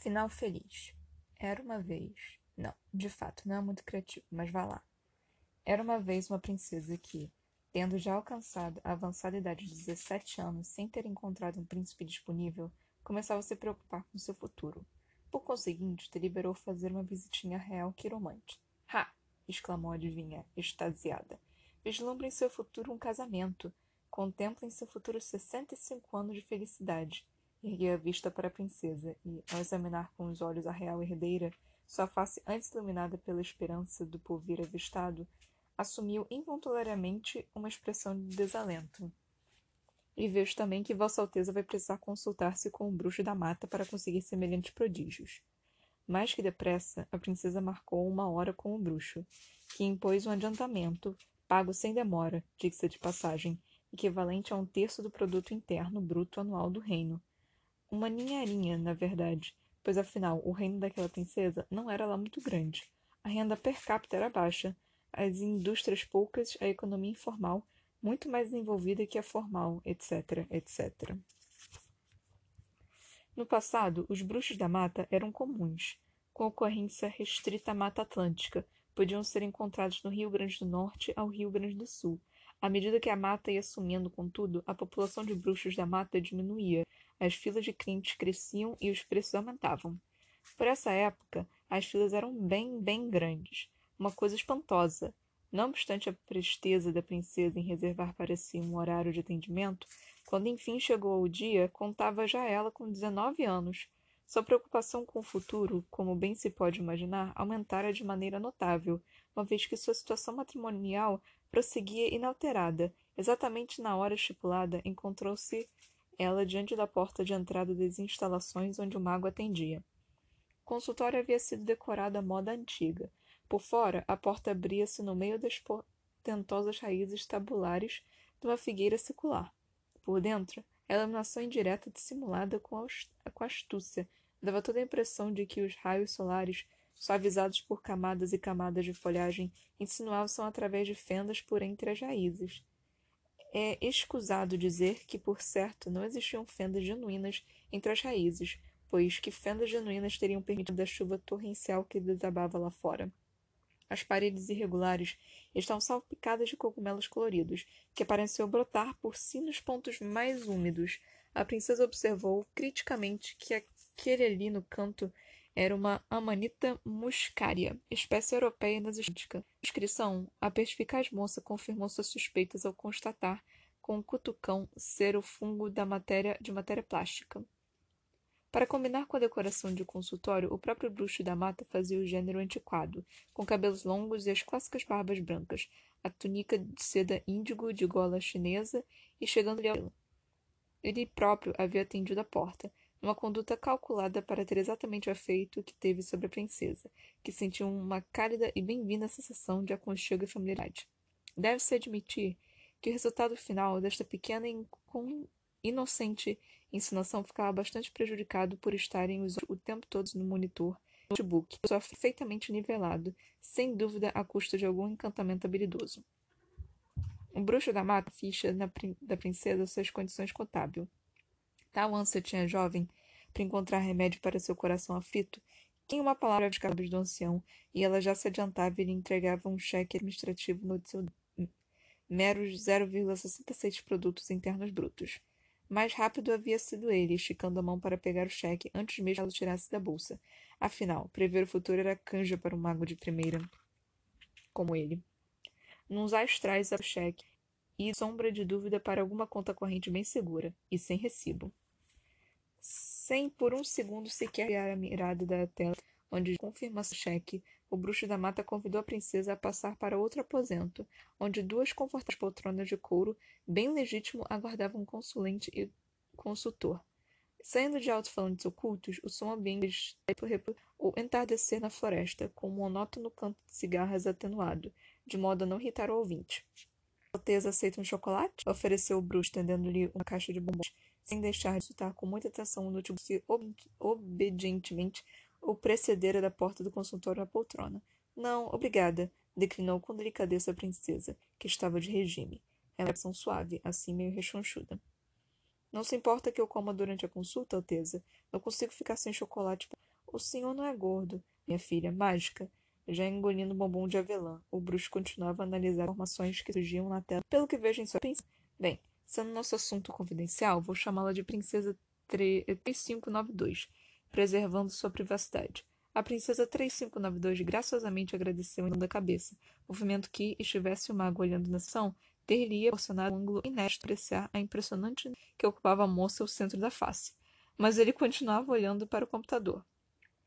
Final feliz. Era uma vez. Não, de fato, não é muito criativo, mas vá lá. Era uma vez uma princesa que, tendo já alcançado a avançada idade de 17 anos sem ter encontrado um príncipe disponível, começava a se preocupar com seu futuro. Por conseguinte, deliberou fazer uma visitinha real quiromante. Ha! exclamou a adivinha, extasiada. Vislumbre em seu futuro um casamento. Contemple em seu futuro 65 anos de felicidade. Ergueu a vista para a princesa e, ao examinar com os olhos a real herdeira, sua face antes iluminada pela esperança do porvir avistado, assumiu involuntariamente uma expressão de desalento. E vejo também que Vossa Alteza vai precisar consultar-se com o bruxo da mata para conseguir semelhantes prodígios. Mais que depressa, a princesa marcou uma hora com o bruxo, que impôs um adiantamento, pago sem demora, diga-se de passagem, equivalente a um terço do produto interno bruto anual do reino, uma ninharinha, na verdade, pois afinal o reino daquela princesa não era lá muito grande. A renda per capita era baixa, as indústrias poucas, a economia informal muito mais envolvida que a formal, etc, etc. No passado, os bruxos da mata eram comuns, com ocorrência restrita à Mata Atlântica, podiam ser encontrados no Rio Grande do Norte ao Rio Grande do Sul. À medida que a mata ia sumindo, contudo, a população de bruxos da mata diminuía, as filas de clientes cresciam e os preços aumentavam. Por essa época, as filas eram bem, bem grandes, uma coisa espantosa. Não obstante a presteza da princesa em reservar para si um horário de atendimento, quando enfim chegou o dia, contava já ela com 19 anos. Sua preocupação com o futuro, como bem se pode imaginar, aumentara de maneira notável, uma vez que sua situação matrimonial prosseguia inalterada. Exatamente na hora estipulada, encontrou-se ela diante da porta de entrada das instalações onde o mago atendia. O consultório havia sido decorado à moda antiga. Por fora, a porta abria-se no meio das portentosas raízes tabulares de uma figueira secular. Por dentro, a iluminação indireta dissimulada com, com astúcia dava toda a impressão de que os raios solares, suavizados por camadas e camadas de folhagem, insinuavam através de fendas por entre as raízes. É escusado dizer que, por certo, não existiam fendas genuínas entre as raízes, pois que fendas genuínas teriam permitido a chuva torrencial que desabava lá fora? As paredes irregulares estão salpicadas de cogumelos coloridos, que pareciam brotar por si nos pontos mais úmidos. A princesa observou criticamente que aquele ali no canto era uma Amanita muscaria, espécie europeia A Descrição: A perspicaz moça confirmou suas suspeitas ao constatar com um cutucão ser o fungo da matéria de matéria plástica. Para combinar com a decoração de consultório, o próprio bruxo da mata fazia o gênero antiquado, com cabelos longos e as clássicas barbas brancas, a túnica de seda índigo de gola chinesa e chegando-lhe ao Ele próprio havia atendido a porta, uma conduta calculada para ter exatamente o efeito que teve sobre a princesa, que sentiu uma cálida e bem-vinda sensação de aconchego e familiaridade. Deve-se admitir que o resultado final desta pequena e inocente ensinação ficava bastante prejudicado por estarem o tempo todo no monitor notebook, só perfeitamente nivelado, sem dúvida à custa de algum encantamento habilidoso. O bruxo da mata ficha na, da princesa suas condições contábil. Tal ânsia tinha a jovem para encontrar remédio para seu coração aflito, que em uma palavra de cabos do ancião, e ela já se adiantava e lhe entregava um cheque administrativo no seu meros 0,66 produtos internos brutos. Mais rápido havia sido ele, esticando a mão para pegar o cheque antes mesmo que ela o tirasse da bolsa. Afinal, prever o futuro era canja para um mago de primeira como ele. Nos astrais o cheque e sombra de dúvida para alguma conta corrente bem segura e sem recibo sem por um segundo sequer olhar a mirada da tela onde confirma-se o cheque, o bruxo da mata convidou a princesa a passar para outro aposento, onde duas confortáveis poltronas de couro, bem legítimo, aguardavam um consulente e consultor. Saindo de alto-falantes ocultos, o som ambiente ou entardecer na floresta, com um monótono canto de cigarras atenuado, de modo a não irritar o ouvinte. Alteza aceita um chocolate? Ofereceu o bruxo, tendendo-lhe uma caixa de bombons sem deixar de escutar com muita atenção o notebook que ob obedientemente o precedera da porta do consultório à poltrona. Não, obrigada, declinou com delicadeza a princesa, que estava de regime. Era suave, assim meio rechonchuda. Não se importa que eu coma durante a consulta, Alteza? Não consigo ficar sem chocolate. O senhor não é gordo, minha filha, mágica. Já engolindo bombom de avelã, o bruxo continuava a analisar informações que surgiam na tela. Pelo que vejo em sua pensão. Bem, sendo nosso assunto confidencial, vou chamá-la de Princesa 3592, preservando sua privacidade. A princesa 3592 graciosamente agradeceu em da cabeça, movimento que, estivesse o mago olhando na sessão, ter-lhe proporcionado um ângulo inédito para apreciar a impressionante que ocupava a moça ao centro da face. Mas ele continuava olhando para o computador.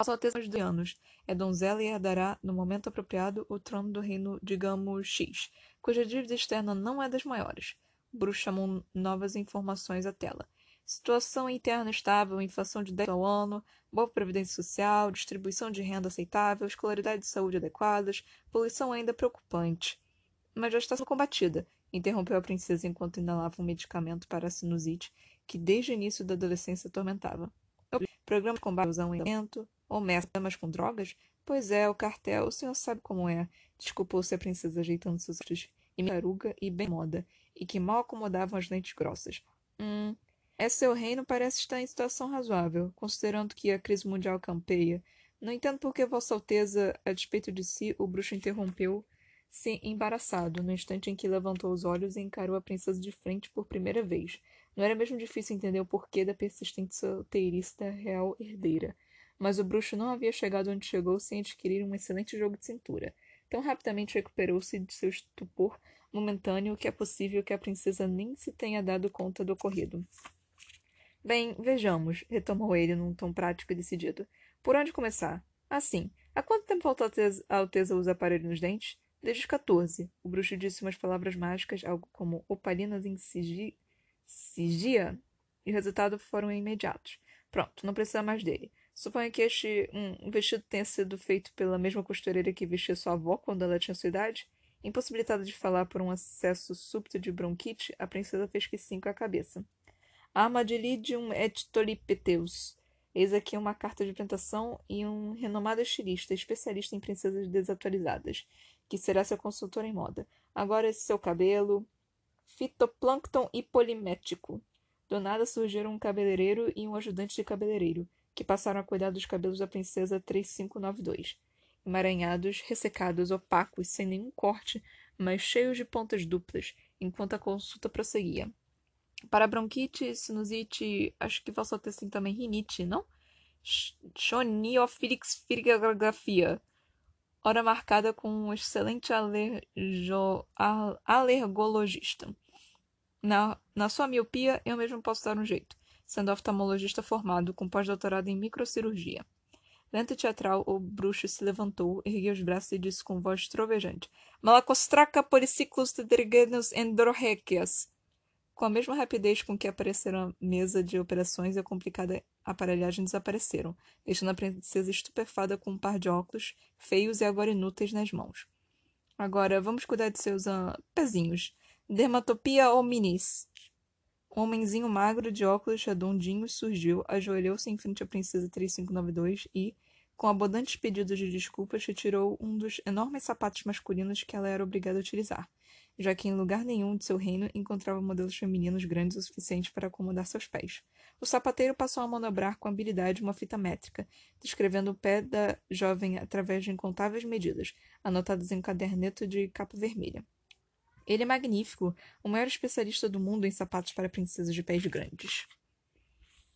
Sua Alteza de anos, é donzela e herdará, no momento apropriado, o trono do reino, digamos, X, cuja dívida externa não é das maiores. Bruce chamou novas informações à tela. Situação interna estável, inflação de 10 ao ano, boa previdência social, distribuição de renda aceitável, escolaridade de saúde adequadas, poluição ainda preocupante. Mas já está sendo combatida, interrompeu a princesa enquanto inalava um medicamento para a sinusite que desde o início da adolescência atormentava. O programa de combate ao aumento, ou mesas com drogas? Pois é, o cartel, o senhor sabe como é. Desculpou-se a princesa ajeitando seus olhos, e taruga e bem moda, e que mal acomodavam as lentes grossas. Hum, é seu reino parece estar em situação razoável, considerando que a crise mundial campeia. Não entendo por que Vossa Alteza, a despeito de si, o bruxo interrompeu se embaraçado, no instante em que levantou os olhos e encarou a princesa de frente por primeira vez. Não era mesmo difícil entender o porquê da persistente solteirista real herdeira. Mas o bruxo não havia chegado onde chegou sem adquirir um excelente jogo de cintura. Tão rapidamente recuperou-se de seu estupor momentâneo que é possível que a princesa nem se tenha dado conta do ocorrido. Bem, vejamos, retomou ele num tom prático e decidido. Por onde começar? Assim, há quanto tempo a Alteza, a Alteza usa aparelho nos dentes? Desde os 14. O bruxo disse umas palavras mágicas, algo como opalinas em sigi... sigia, e o resultado foram imediatos. Pronto, não precisa mais dele. Suponho que este um, vestido tenha sido feito pela mesma costureira que vestia sua avó quando ela tinha sua idade. Impossibilitada de falar por um acesso súbito de bronquite, a princesa fez que sim com a cabeça. Armadilidium et tolipeteus. Eis aqui uma carta de apresentação e um renomado estilista, especialista em princesas desatualizadas que será seu consultor em moda. Agora esse seu cabelo. Fitoplâncton e polimético. Do nada surgiram um cabeleireiro e um ajudante de cabeleireiro, que passaram a cuidar dos cabelos da princesa 3592. Emaranhados, ressecados, opacos, sem nenhum corte, mas cheios de pontas duplas, enquanto a consulta prosseguia. Para bronquite, sinusite, acho que Vossa Alteza tem também rinite, não? Choniofilix firigrafia hora marcada com um excelente alergo, alergologista. Na, na sua miopia, eu mesmo posso dar um jeito, sendo oftalmologista formado com pós-doutorado em microcirurgia. Lento teatral, o bruxo se levantou, ergueu os braços e disse com voz trovejante: Malacostraca policiclos tedrigenos endorrequias. Com a mesma rapidez com que apareceram a mesa de operações e a complicada aparelhagem desapareceram, deixando a princesa estupefada com um par de óculos, feios e agora inúteis nas mãos. Agora, vamos cuidar de seus uh, pezinhos. Dermatopia hominis. Um homenzinho magro de óculos redondinhos surgiu, ajoelhou-se em frente à princesa 3592 e, com abundantes pedidos de desculpas, retirou um dos enormes sapatos masculinos que ela era obrigada a utilizar já que em lugar nenhum de seu reino encontrava modelos femininos grandes o suficiente para acomodar seus pés. O sapateiro passou a manobrar com habilidade uma fita métrica, descrevendo o pé da jovem através de incontáveis medidas, anotadas em um caderneto de capa vermelha. Ele é magnífico, o maior especialista do mundo em sapatos para princesas de pés grandes.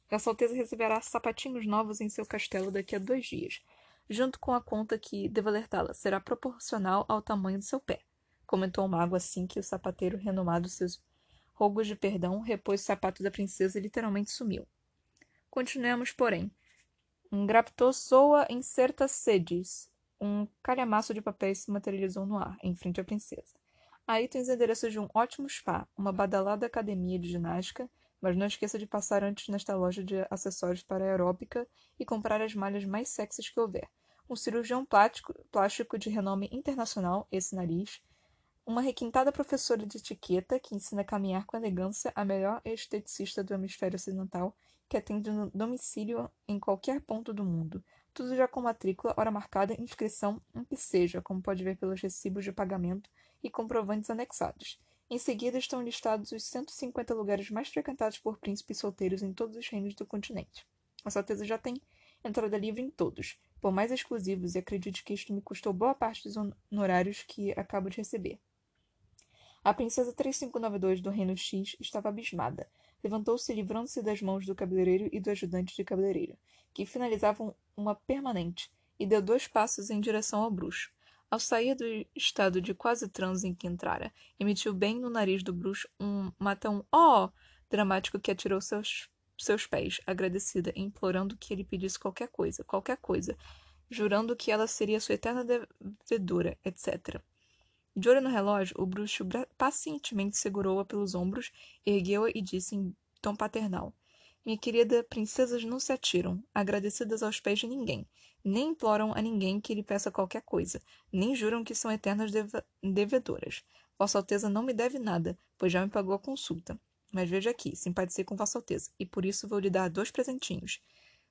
Vossa Alteza receberá sapatinhos novos em seu castelo daqui a dois dias, junto com a conta que, devo alertá-la, será proporcional ao tamanho do seu pé comentou o mago assim que o sapateiro, renomado seus rogos de perdão, repôs o sapato da princesa e literalmente sumiu. Continuemos, porém. Um graptô soa em certas sedes. Um calhamaço de papéis se materializou no ar, em frente à princesa. Aí tens endereço de um ótimo spa, uma badalada academia de ginástica, mas não esqueça de passar antes nesta loja de acessórios para aeróbica e comprar as malhas mais sexys que houver. Um cirurgião plástico, plástico de renome internacional, esse nariz, uma requintada professora de etiqueta que ensina a caminhar com elegância a melhor esteticista do hemisfério ocidental, que atende no domicílio em qualquer ponto do mundo. Tudo já com matrícula, hora marcada, inscrição, o que seja, como pode ver pelos recibos de pagamento e comprovantes anexados. Em seguida estão listados os 150 lugares mais frequentados por príncipes solteiros em todos os reinos do continente. A Alteza já tem entrada livre em todos, por mais exclusivos, e acredite que isto me custou boa parte dos honorários que acabo de receber. A princesa 3592 do Reino X estava abismada. Levantou-se livrando-se das mãos do cabeleireiro e do ajudante de cabeleireiro, que finalizavam uma permanente, e deu dois passos em direção ao bruxo. Ao sair do estado de quase transe em que entrara, emitiu bem no nariz do bruxo um matão ó dramático que atirou seus, seus pés, agradecida, implorando que ele pedisse qualquer coisa, qualquer coisa, jurando que ela seria sua eterna devedora, etc. De olho no relógio, o bruxo pacientemente segurou-a pelos ombros, ergueu-a e disse em tom paternal: Minha querida, princesas não se atiram, agradecidas aos pés de ninguém nem imploram a ninguém que lhe peça qualquer coisa, nem juram que são eternas devedoras. Vossa Alteza não me deve nada, pois já me pagou a consulta. Mas veja aqui, simpatizei com Vossa Alteza, e por isso vou lhe dar dois presentinhos.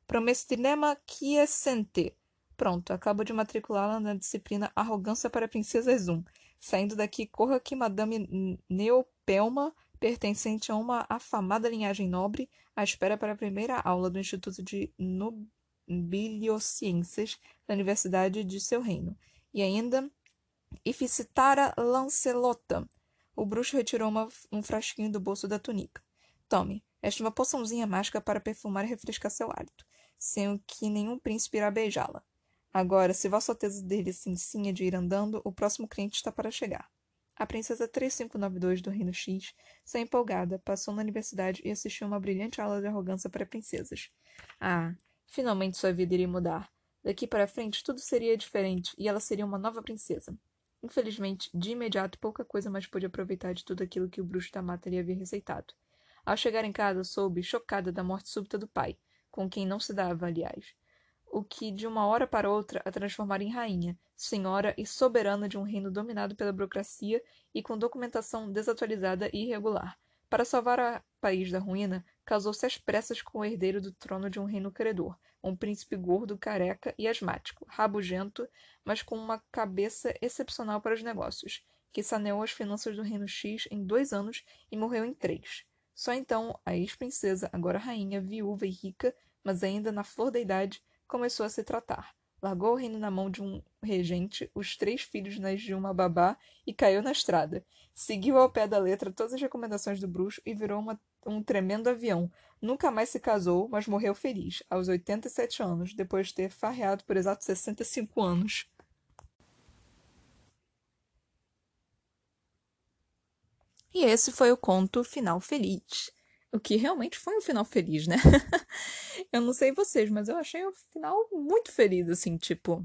Promestinema quiescente. Pronto, acabo de matriculá-la na disciplina Arrogância para Princesas 1. Saindo daqui, corra que Madame Neopelma, pertencente a uma afamada linhagem nobre, à espera para a primeira aula do Instituto de Nob Biliociências da Universidade de seu reino. E ainda, Ificitara Lancelota. O bruxo retirou uma, um frasquinho do bolso da túnica. Tome, esta é uma poçãozinha mágica para perfumar e refrescar seu hálito, sem que nenhum príncipe irá beijá-la. Agora, se Vossa Alteza dele cincinha de ir andando, o próximo cliente está para chegar. A princesa 3592 do Reino X, sem empolgada, passou na universidade e assistiu uma brilhante aula de arrogância para princesas. Ah, Finalmente sua vida iria mudar. Daqui para frente tudo seria diferente e ela seria uma nova princesa. Infelizmente, de imediato pouca coisa mais pôde aproveitar de tudo aquilo que o bruxo da mata lhe havia receitado. Ao chegar em casa, soube, chocada da morte súbita do pai, com quem não se dava, aliás, o que de uma hora para outra a transformara em rainha, senhora e soberana de um reino dominado pela burocracia e com documentação desatualizada e irregular. Para salvar o país da ruína, casou-se às pressas com o herdeiro do trono de um reino credor, um príncipe gordo, careca e asmático, rabugento, mas com uma cabeça excepcional para os negócios, que saneou as finanças do reino X em dois anos e morreu em três. Só então a ex-princesa, agora rainha, viúva e rica, mas ainda na flor da idade, começou a se tratar. Largou o reino na mão de um regente, os três filhos nas de uma babá e caiu na estrada. Seguiu ao pé da letra todas as recomendações do bruxo e virou uma, um tremendo avião. Nunca mais se casou, mas morreu feliz, aos 87 anos, depois de ter farreado por exatos 65 anos. E esse foi o conto Final Feliz. O que realmente foi um final feliz, né? eu não sei vocês, mas eu achei o final muito feliz, assim, tipo.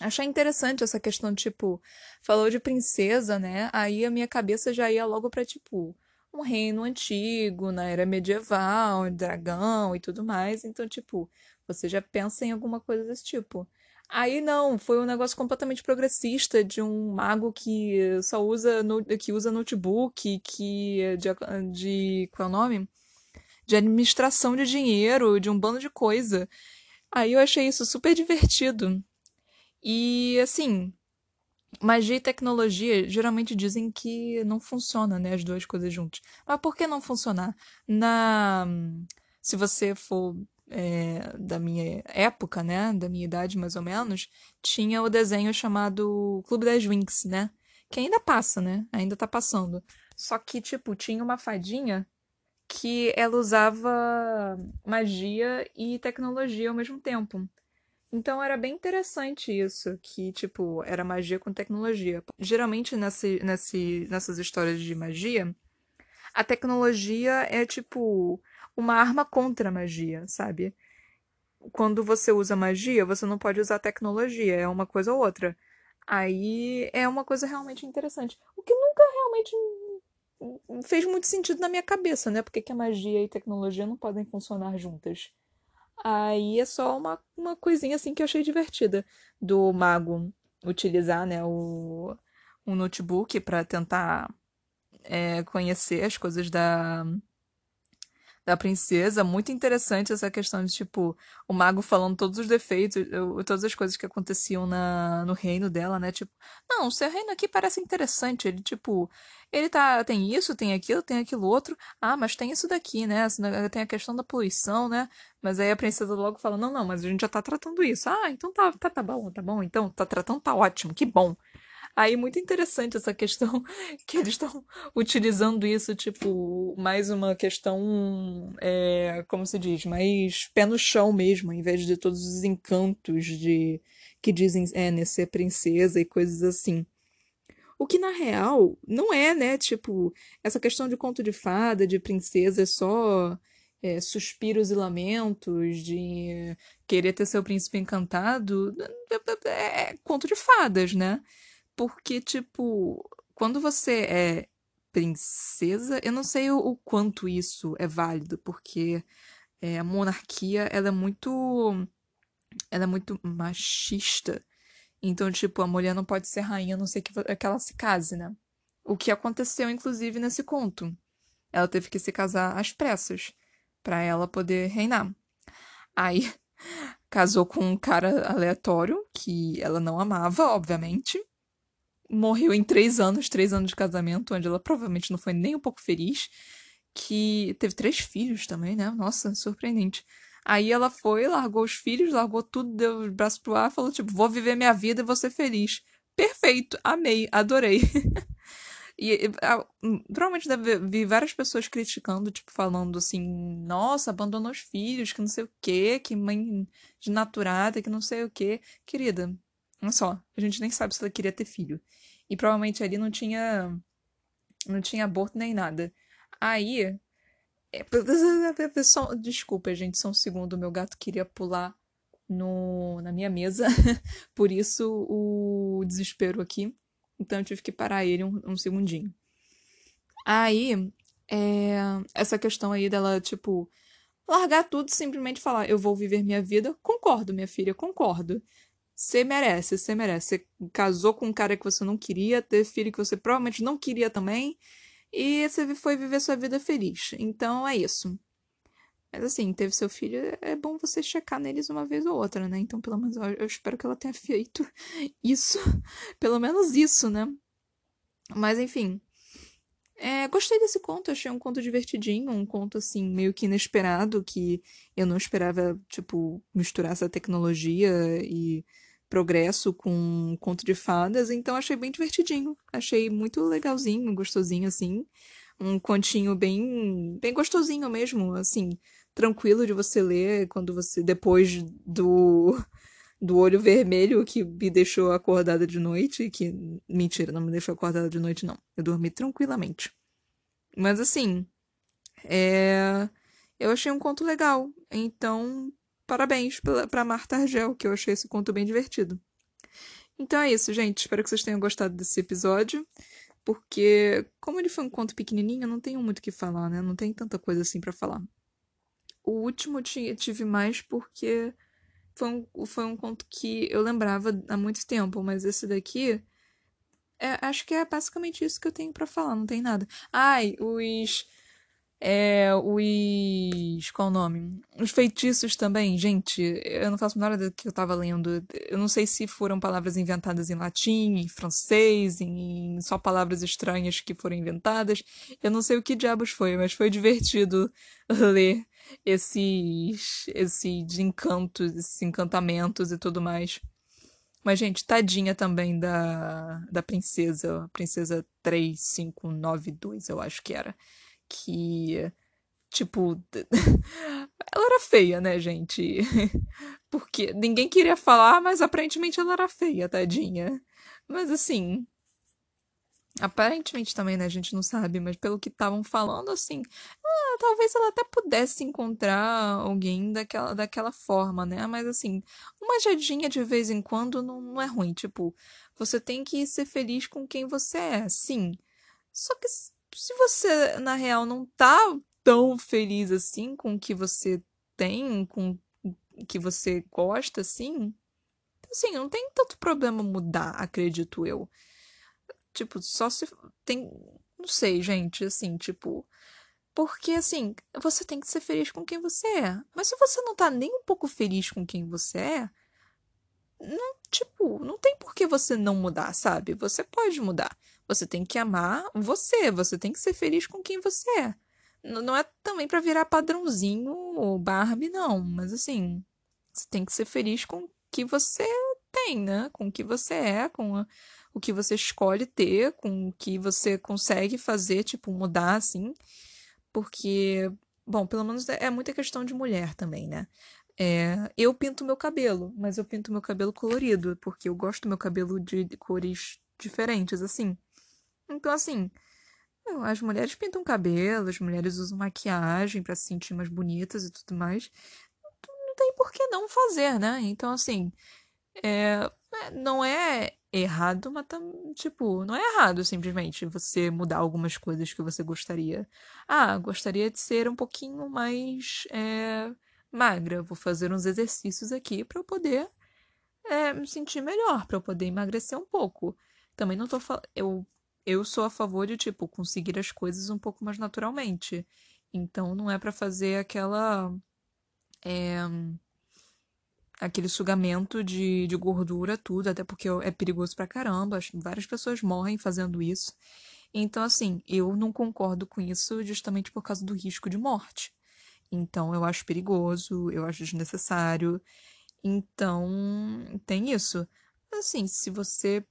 Achei interessante essa questão, tipo, falou de princesa, né? Aí a minha cabeça já ia logo pra, tipo, um reino antigo, na era medieval, dragão e tudo mais. Então, tipo, você já pensa em alguma coisa desse tipo. Aí não, foi um negócio completamente progressista de um mago que só usa no, que usa notebook, que de, de qual é o nome? De administração de dinheiro, de um bando de coisa. Aí eu achei isso super divertido. E assim, magia e tecnologia geralmente dizem que não funciona, né, as duas coisas juntas. Mas por que não funcionar? Na se você for é, da minha época, né, da minha idade mais ou menos, tinha o desenho chamado Clube das Winx, né, que ainda passa, né, ainda tá passando. Só que, tipo, tinha uma fadinha que ela usava magia e tecnologia ao mesmo tempo. Então era bem interessante isso, que, tipo, era magia com tecnologia. Geralmente nesse, nesse, nessas histórias de magia, a tecnologia é, tipo, uma arma contra a magia, sabe? Quando você usa magia, você não pode usar tecnologia, é uma coisa ou outra. Aí é uma coisa realmente interessante. O que nunca realmente fez muito sentido na minha cabeça, né? Porque que a magia e tecnologia não podem funcionar juntas. Aí é só uma, uma coisinha assim que eu achei divertida do mago utilizar, né, o, um notebook para tentar é, conhecer as coisas da da princesa, muito interessante essa questão de, tipo, o mago falando todos os defeitos, todas as coisas que aconteciam na, no reino dela, né? Tipo, não, seu reino aqui parece interessante. Ele, tipo, ele tá, tem isso, tem aquilo, tem aquilo outro. Ah, mas tem isso daqui, né? Tem a questão da poluição, né? Mas aí a princesa logo fala, não, não, mas a gente já tá tratando isso. Ah, então tá, tá, tá bom, tá bom. Então, tá tratando, tá ótimo, que bom. Aí, muito interessante essa questão que eles estão utilizando isso, tipo, mais uma questão, é, como se diz, mais pé no chão mesmo, em vez de todos os encantos de que dizem é, né, ser princesa e coisas assim. O que na real não é, né? Tipo, essa questão de conto de fada, de princesa, é só é, suspiros e lamentos, de querer ter seu príncipe encantado. É, é conto de fadas, né? Porque, tipo, quando você é princesa, eu não sei o, o quanto isso é válido, porque é, a monarquia, ela é muito. Ela é muito machista. Então, tipo, a mulher não pode ser rainha, a não ser que, que ela se case, né? O que aconteceu, inclusive, nesse conto. Ela teve que se casar às pressas para ela poder reinar. Aí casou com um cara aleatório que ela não amava, obviamente morreu em três anos, três anos de casamento, onde ela provavelmente não foi nem um pouco feliz. Que teve três filhos também, né? Nossa, surpreendente. Aí ela foi, largou os filhos, largou tudo, deu o braço pro ar, falou, tipo, vou viver minha vida e vou ser feliz. Perfeito, amei, adorei. e a, hum, provavelmente deve vir várias pessoas criticando, tipo, falando assim, nossa, abandonou os filhos, que não sei o quê, que mãe desnaturada, que não sei o quê. Querida, olha só, a gente nem sabe se ela queria ter filho. E provavelmente ali não tinha. Não tinha aborto nem nada. Aí. É, só, desculpa, gente, só um segundo. Meu gato queria pular no, na minha mesa. Por isso o desespero aqui. Então eu tive que parar ele um, um segundinho. Aí, é, essa questão aí dela, tipo, largar tudo simplesmente falar: eu vou viver minha vida. Concordo, minha filha, concordo. Você merece, você merece. Você casou com um cara que você não queria, teve filho que você provavelmente não queria também, e você foi viver sua vida feliz. Então é isso. Mas assim, teve seu filho, é bom você checar neles uma vez ou outra, né? Então, pelo menos, eu espero que ela tenha feito isso. pelo menos isso, né? Mas enfim. É, gostei desse conto, achei um conto divertidinho, um conto assim, meio que inesperado, que eu não esperava, tipo, misturar essa tecnologia e progresso com conto de fadas, então achei bem divertidinho. Achei muito legalzinho, gostosinho, assim. Um continho bem, bem gostosinho mesmo, assim, tranquilo de você ler quando você, depois do, do olho vermelho que me deixou acordada de noite, que, mentira, não me deixou acordada de noite, não. Eu dormi tranquilamente. Mas, assim, é... Eu achei um conto legal, então parabéns para Marta Argel, que eu achei esse conto bem divertido. Então é isso, gente. Espero que vocês tenham gostado desse episódio. Porque, como ele foi um conto pequenininho, eu não tenho muito o que falar, né? Não tem tanta coisa assim para falar. O último eu tive mais porque foi um, foi um conto que eu lembrava há muito tempo, mas esse daqui. É, acho que é basicamente isso que eu tenho para falar, não tem nada. Ai, os é, os. Qual o nome? Os feitiços também, gente. Eu não faço nada do que eu tava lendo. Eu não sei se foram palavras inventadas em latim, em francês, em só palavras estranhas que foram inventadas. Eu não sei o que diabos foi, mas foi divertido ler esses, esses encantos, esses encantamentos e tudo mais. Mas, gente, tadinha também da, da princesa, a princesa 3592, eu acho que era que, tipo, ela era feia, né, gente? Porque ninguém queria falar, mas aparentemente ela era feia, tadinha. Mas assim, aparentemente também, né, a gente não sabe, mas pelo que estavam falando, assim, ah, talvez ela até pudesse encontrar alguém daquela, daquela forma, né? Mas assim, uma jadinha de vez em quando não, não é ruim. Tipo, você tem que ser feliz com quem você é, sim. Só que se você, na real, não tá tão feliz assim com o que você tem, com o que você gosta, assim, assim, não tem tanto problema mudar, acredito eu. Tipo, só se tem. Não sei, gente, assim, tipo. Porque, assim, você tem que ser feliz com quem você é. Mas se você não tá nem um pouco feliz com quem você é, não, tipo, não tem por que você não mudar, sabe? Você pode mudar. Você tem que amar você, você tem que ser feliz com quem você é. Não é também para virar padrãozinho ou Barbie, não. Mas, assim, você tem que ser feliz com o que você tem, né? Com o que você é, com o que você escolhe ter, com o que você consegue fazer, tipo, mudar, assim porque, bom, pelo menos é, é muita questão de mulher também, né? É, eu pinto meu cabelo, mas eu pinto meu cabelo colorido, porque eu gosto do meu cabelo de cores diferentes, assim. Então, assim, as mulheres pintam cabelo, as mulheres usam maquiagem para se sentir mais bonitas e tudo mais. Não tem por que não fazer, né? Então, assim, é, não é errado, mas tipo, não é errado simplesmente você mudar algumas coisas que você gostaria. Ah, gostaria de ser um pouquinho mais é, magra. Vou fazer uns exercícios aqui para eu poder é, me sentir melhor, para eu poder emagrecer um pouco. Também não tô falando. Eu, eu sou a favor de, tipo, conseguir as coisas um pouco mais naturalmente. Então não é para fazer aquela. É, aquele sugamento de, de gordura, tudo, até porque é perigoso pra caramba. Várias pessoas morrem fazendo isso. Então, assim, eu não concordo com isso justamente por causa do risco de morte. Então, eu acho perigoso, eu acho desnecessário. Então, tem isso. Assim, se você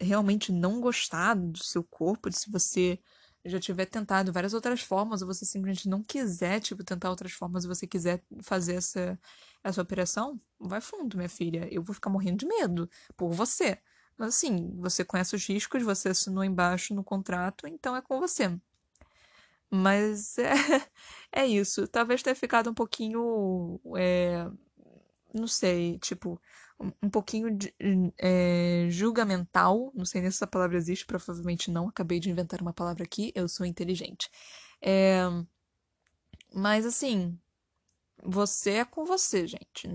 realmente não gostar do seu corpo, se você já tiver tentado várias outras formas, ou você simplesmente não quiser, tipo, tentar outras formas, e você quiser fazer essa, essa operação, vai fundo, minha filha. Eu vou ficar morrendo de medo por você. Mas assim, você conhece os riscos, você assinou embaixo no contrato, então é com você. Mas é, é isso. Talvez tenha ficado um pouquinho. É, não sei, tipo, um pouquinho de, é, julgamental. Não sei nem se essa palavra existe, provavelmente não. Acabei de inventar uma palavra aqui, eu sou inteligente. É, mas assim, você é com você, gente.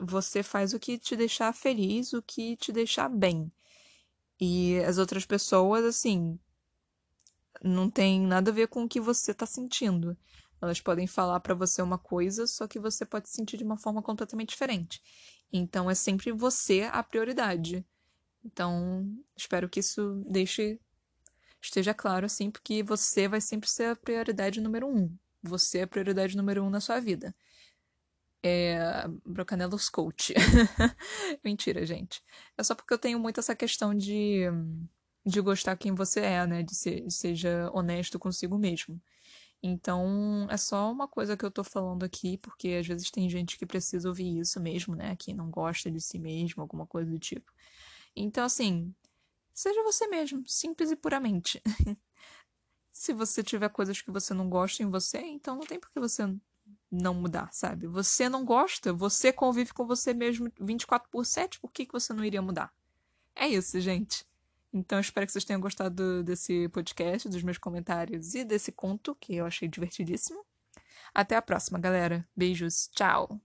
Você faz o que te deixar feliz, o que te deixar bem. E as outras pessoas, assim, não tem nada a ver com o que você tá sentindo. Elas podem falar para você uma coisa, só que você pode sentir de uma forma completamente diferente. Então é sempre você a prioridade. Então, espero que isso deixe esteja claro assim, porque você vai sempre ser a prioridade número um. Você é a prioridade número um na sua vida. É. Brocanelos Coach. Mentira, gente. É só porque eu tenho muito essa questão de. de gostar quem você é, né? De ser, seja honesto consigo mesmo. Então, é só uma coisa que eu tô falando aqui, porque às vezes tem gente que precisa ouvir isso mesmo, né? Que não gosta de si mesmo, alguma coisa do tipo. Então, assim, seja você mesmo, simples e puramente. Se você tiver coisas que você não gosta em você, então não tem por que você não mudar, sabe? Você não gosta, você convive com você mesmo 24 por 7, por que, que você não iria mudar? É isso, gente. Então, espero que vocês tenham gostado desse podcast, dos meus comentários e desse conto, que eu achei divertidíssimo. Até a próxima, galera. Beijos. Tchau.